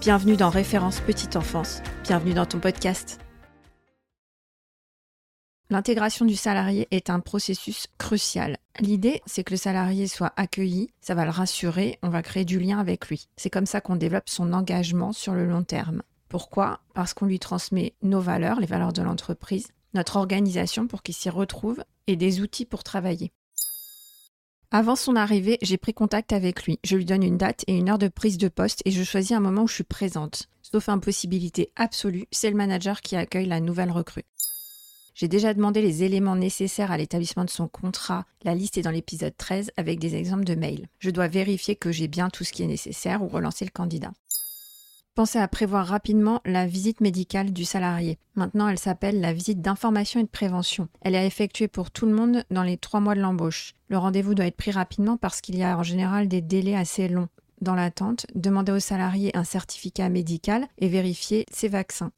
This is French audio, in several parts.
Bienvenue dans Référence Petite Enfance. Bienvenue dans ton podcast. L'intégration du salarié est un processus crucial. L'idée, c'est que le salarié soit accueilli, ça va le rassurer, on va créer du lien avec lui. C'est comme ça qu'on développe son engagement sur le long terme. Pourquoi? Parce qu'on lui transmet nos valeurs, les valeurs de l'entreprise, notre organisation pour qu'il s'y retrouve et des outils pour travailler. Avant son arrivée, j'ai pris contact avec lui. Je lui donne une date et une heure de prise de poste et je choisis un moment où je suis présente. Sauf impossibilité absolue, c'est le manager qui accueille la nouvelle recrue. J'ai déjà demandé les éléments nécessaires à l'établissement de son contrat. La liste est dans l'épisode 13 avec des exemples de mails. Je dois vérifier que j'ai bien tout ce qui est nécessaire ou relancer le candidat. Pensez à prévoir rapidement la visite médicale du salarié. Maintenant, elle s'appelle la visite d'information et de prévention. Elle est effectuée pour tout le monde dans les trois mois de l'embauche. Le rendez-vous doit être pris rapidement parce qu'il y a en général des délais assez longs. Dans l'attente, demandez au salarié un certificat médical et vérifiez ses vaccins.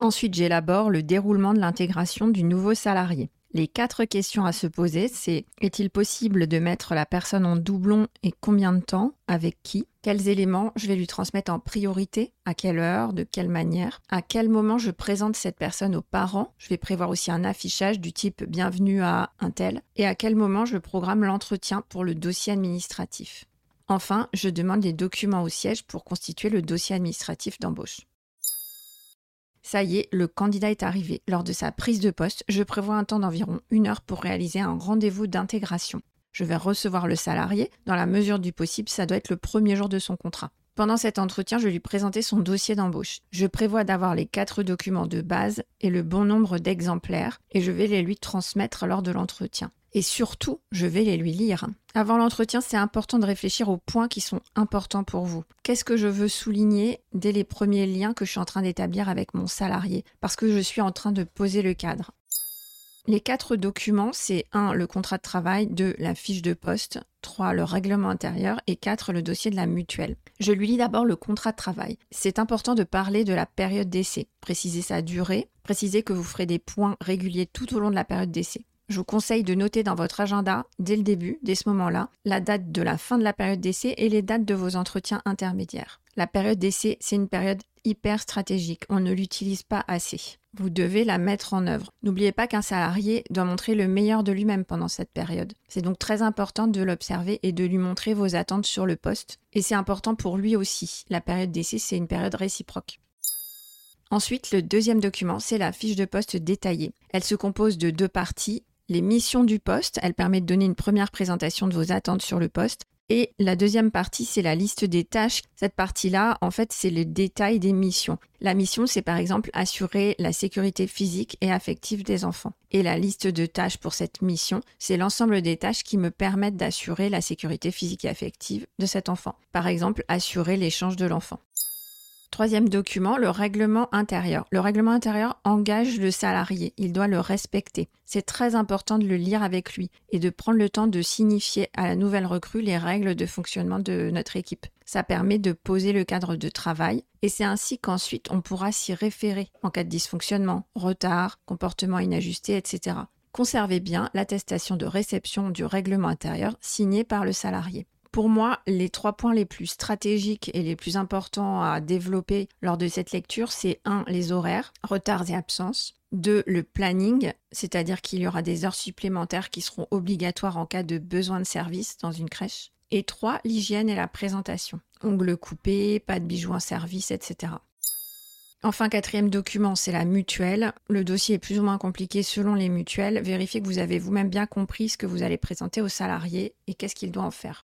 Ensuite, j'élabore le déroulement de l'intégration du nouveau salarié. Les quatre questions à se poser, c'est est-il possible de mettre la personne en doublon et combien de temps Avec qui? Quels éléments je vais lui transmettre en priorité? À quelle heure? De quelle manière? À quel moment je présente cette personne aux parents? Je vais prévoir aussi un affichage du type bienvenue à un tel. Et à quel moment je programme l'entretien pour le dossier administratif Enfin, je demande des documents au siège pour constituer le dossier administratif d'embauche. Ça y est, le candidat est arrivé. Lors de sa prise de poste, je prévois un temps d'environ une heure pour réaliser un rendez-vous d'intégration. Je vais recevoir le salarié. Dans la mesure du possible, ça doit être le premier jour de son contrat. Pendant cet entretien, je vais lui présenter son dossier d'embauche. Je prévois d'avoir les quatre documents de base et le bon nombre d'exemplaires et je vais les lui transmettre lors de l'entretien. Et surtout, je vais les lui lire. Avant l'entretien, c'est important de réfléchir aux points qui sont importants pour vous. Qu'est-ce que je veux souligner dès les premiers liens que je suis en train d'établir avec mon salarié? Parce que je suis en train de poser le cadre. Les quatre documents, c'est 1. le contrat de travail, 2. la fiche de poste, 3. le règlement intérieur et 4. le dossier de la mutuelle. Je lui lis d'abord le contrat de travail. C'est important de parler de la période d'essai, préciser sa durée, préciser que vous ferez des points réguliers tout au long de la période d'essai. Je vous conseille de noter dans votre agenda, dès le début, dès ce moment-là, la date de la fin de la période d'essai et les dates de vos entretiens intermédiaires. La période d'essai, c'est une période hyper stratégique. On ne l'utilise pas assez. Vous devez la mettre en œuvre. N'oubliez pas qu'un salarié doit montrer le meilleur de lui-même pendant cette période. C'est donc très important de l'observer et de lui montrer vos attentes sur le poste. Et c'est important pour lui aussi. La période d'essai, c'est une période réciproque. Ensuite, le deuxième document, c'est la fiche de poste détaillée. Elle se compose de deux parties, les missions du poste. Elle permet de donner une première présentation de vos attentes sur le poste. Et la deuxième partie, c'est la liste des tâches. Cette partie-là, en fait, c'est le détail des missions. La mission, c'est par exemple assurer la sécurité physique et affective des enfants. Et la liste de tâches pour cette mission, c'est l'ensemble des tâches qui me permettent d'assurer la sécurité physique et affective de cet enfant. Par exemple, assurer l'échange de l'enfant. Troisième document, le règlement intérieur. Le règlement intérieur engage le salarié, il doit le respecter. C'est très important de le lire avec lui et de prendre le temps de signifier à la nouvelle recrue les règles de fonctionnement de notre équipe. Ça permet de poser le cadre de travail et c'est ainsi qu'ensuite on pourra s'y référer en cas de dysfonctionnement, retard, comportement inajusté, etc. Conservez bien l'attestation de réception du règlement intérieur signée par le salarié. Pour moi, les trois points les plus stratégiques et les plus importants à développer lors de cette lecture, c'est 1. les horaires, retards et absences. 2. le planning, c'est-à-dire qu'il y aura des heures supplémentaires qui seront obligatoires en cas de besoin de service dans une crèche. Et 3. l'hygiène et la présentation. Ongles coupés, pas de bijoux en service, etc. Enfin, quatrième document, c'est la mutuelle. Le dossier est plus ou moins compliqué selon les mutuelles. Vérifiez que vous avez vous-même bien compris ce que vous allez présenter aux salariés et qu'est-ce qu'il doit en faire.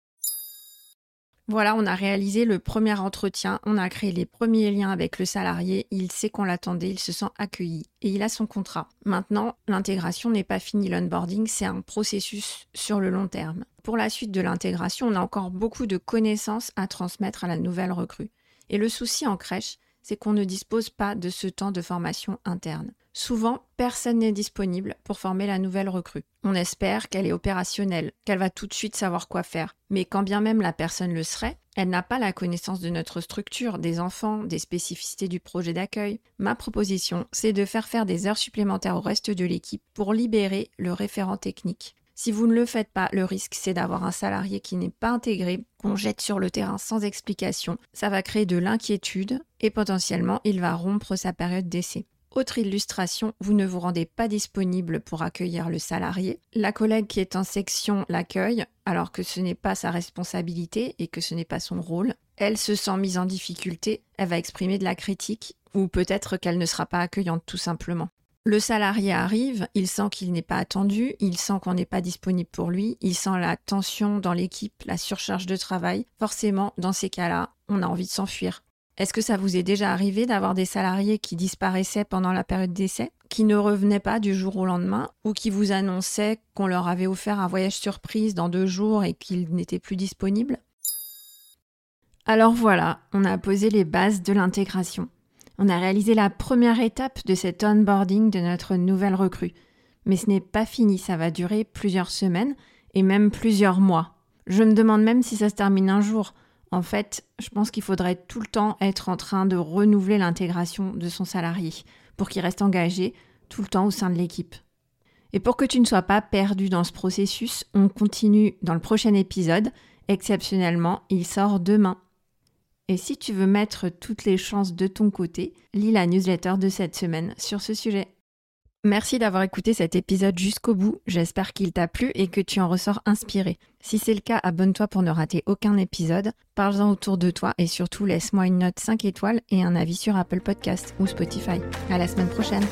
Voilà, on a réalisé le premier entretien, on a créé les premiers liens avec le salarié, il sait qu'on l'attendait, il se sent accueilli et il a son contrat. Maintenant, l'intégration n'est pas finie, l'onboarding, c'est un processus sur le long terme. Pour la suite de l'intégration, on a encore beaucoup de connaissances à transmettre à la nouvelle recrue. Et le souci en crèche, c'est qu'on ne dispose pas de ce temps de formation interne. Souvent, personne n'est disponible pour former la nouvelle recrue. On espère qu'elle est opérationnelle, qu'elle va tout de suite savoir quoi faire. Mais quand bien même la personne le serait, elle n'a pas la connaissance de notre structure, des enfants, des spécificités du projet d'accueil. Ma proposition, c'est de faire faire des heures supplémentaires au reste de l'équipe pour libérer le référent technique. Si vous ne le faites pas, le risque c'est d'avoir un salarié qui n'est pas intégré, qu'on jette sur le terrain sans explication. Ça va créer de l'inquiétude et potentiellement il va rompre sa période d'essai. Autre illustration, vous ne vous rendez pas disponible pour accueillir le salarié. La collègue qui est en section l'accueille alors que ce n'est pas sa responsabilité et que ce n'est pas son rôle. Elle se sent mise en difficulté, elle va exprimer de la critique ou peut-être qu'elle ne sera pas accueillante tout simplement. Le salarié arrive, il sent qu'il n'est pas attendu, il sent qu'on n'est pas disponible pour lui, il sent la tension dans l'équipe, la surcharge de travail. Forcément, dans ces cas-là, on a envie de s'enfuir. Est-ce que ça vous est déjà arrivé d'avoir des salariés qui disparaissaient pendant la période d'essai, qui ne revenaient pas du jour au lendemain, ou qui vous annonçaient qu'on leur avait offert un voyage surprise dans deux jours et qu'ils n'étaient plus disponibles? Alors voilà, on a posé les bases de l'intégration. On a réalisé la première étape de cet onboarding de notre nouvelle recrue. Mais ce n'est pas fini, ça va durer plusieurs semaines et même plusieurs mois. Je me demande même si ça se termine un jour. En fait, je pense qu'il faudrait tout le temps être en train de renouveler l'intégration de son salarié pour qu'il reste engagé tout le temps au sein de l'équipe. Et pour que tu ne sois pas perdu dans ce processus, on continue dans le prochain épisode. Exceptionnellement, il sort demain. Et si tu veux mettre toutes les chances de ton côté, lis la newsletter de cette semaine sur ce sujet. Merci d'avoir écouté cet épisode jusqu'au bout, j'espère qu'il t'a plu et que tu en ressors inspiré. Si c'est le cas, abonne-toi pour ne rater aucun épisode, parle-en autour de toi et surtout laisse-moi une note 5 étoiles et un avis sur Apple Podcast ou Spotify. À la semaine prochaine.